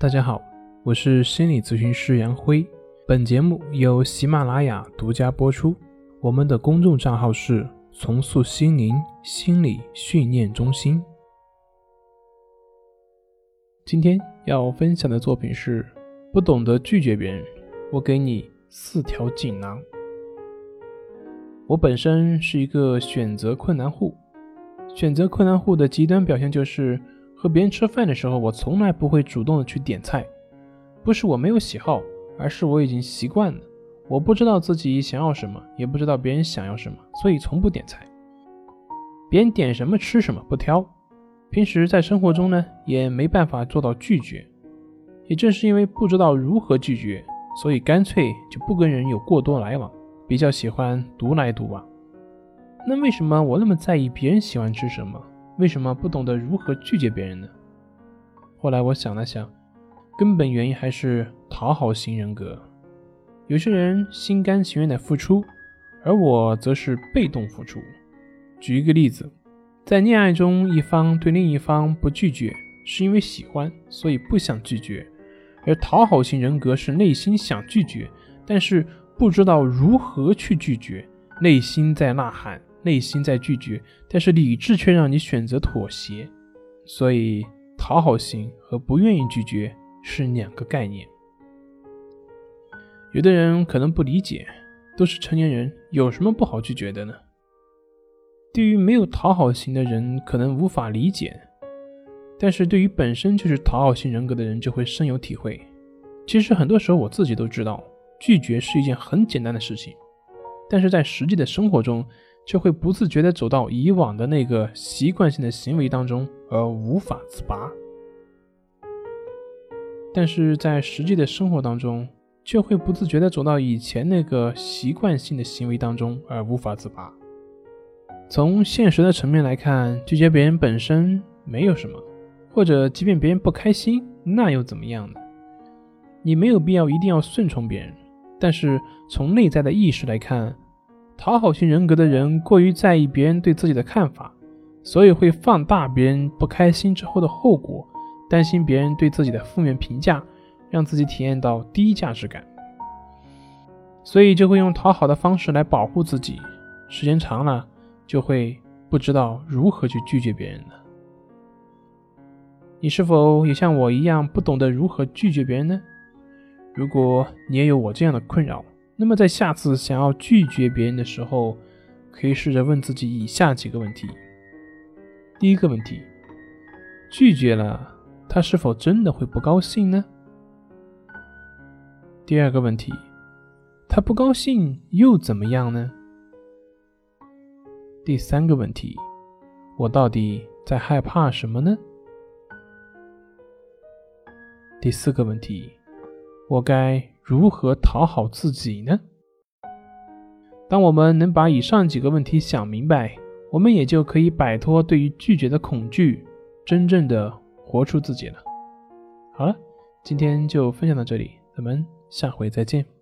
大家好，我是心理咨询师杨辉。本节目由喜马拉雅独家播出。我们的公众账号是“重塑心灵心理训练中心”。今天要分享的作品是：不懂得拒绝别人，我给你四条锦囊。我本身是一个选择困难户，选择困难户的极端表现就是。和别人吃饭的时候，我从来不会主动的去点菜，不是我没有喜好，而是我已经习惯了。我不知道自己想要什么，也不知道别人想要什么，所以从不点菜。别人点什么吃什么不挑。平时在生活中呢，也没办法做到拒绝。也正是因为不知道如何拒绝，所以干脆就不跟人有过多来往，比较喜欢独来独往。那为什么我那么在意别人喜欢吃什么？为什么不懂得如何拒绝别人呢？后来我想了想，根本原因还是讨好型人格。有些人心甘情愿的付出，而我则是被动付出。举一个例子，在恋爱中，一方对另一方不拒绝，是因为喜欢，所以不想拒绝；而讨好型人格是内心想拒绝，但是不知道如何去拒绝，内心在呐喊。内心在拒绝，但是理智却让你选择妥协，所以讨好型和不愿意拒绝是两个概念。有的人可能不理解，都是成年人，有什么不好拒绝的呢？对于没有讨好型的人，可能无法理解，但是对于本身就是讨好型人格的人，就会深有体会。其实很多时候我自己都知道，拒绝是一件很简单的事情，但是在实际的生活中。却会不自觉地走到以往的那个习惯性的行为当中，而无法自拔。但是在实际的生活当中，却会不自觉地走到以前那个习惯性的行为当中，而无法自拔。从现实的层面来看，拒绝别人本身没有什么，或者即便别人不开心，那又怎么样呢？你没有必要一定要顺从别人，但是从内在的意识来看。讨好型人格的人过于在意别人对自己的看法，所以会放大别人不开心之后的后果，担心别人对自己的负面评价，让自己体验到低价值感，所以就会用讨好的方式来保护自己。时间长了，就会不知道如何去拒绝别人了。你是否也像我一样不懂得如何拒绝别人呢？如果你也有我这样的困扰，那么，在下次想要拒绝别人的时候，可以试着问自己以下几个问题：第一个问题，拒绝了他是否真的会不高兴呢？第二个问题，他不高兴又怎么样呢？第三个问题，我到底在害怕什么呢？第四个问题，我该。如何讨好自己呢？当我们能把以上几个问题想明白，我们也就可以摆脱对于拒绝的恐惧，真正的活出自己了。好了，今天就分享到这里，咱们下回再见。